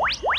What?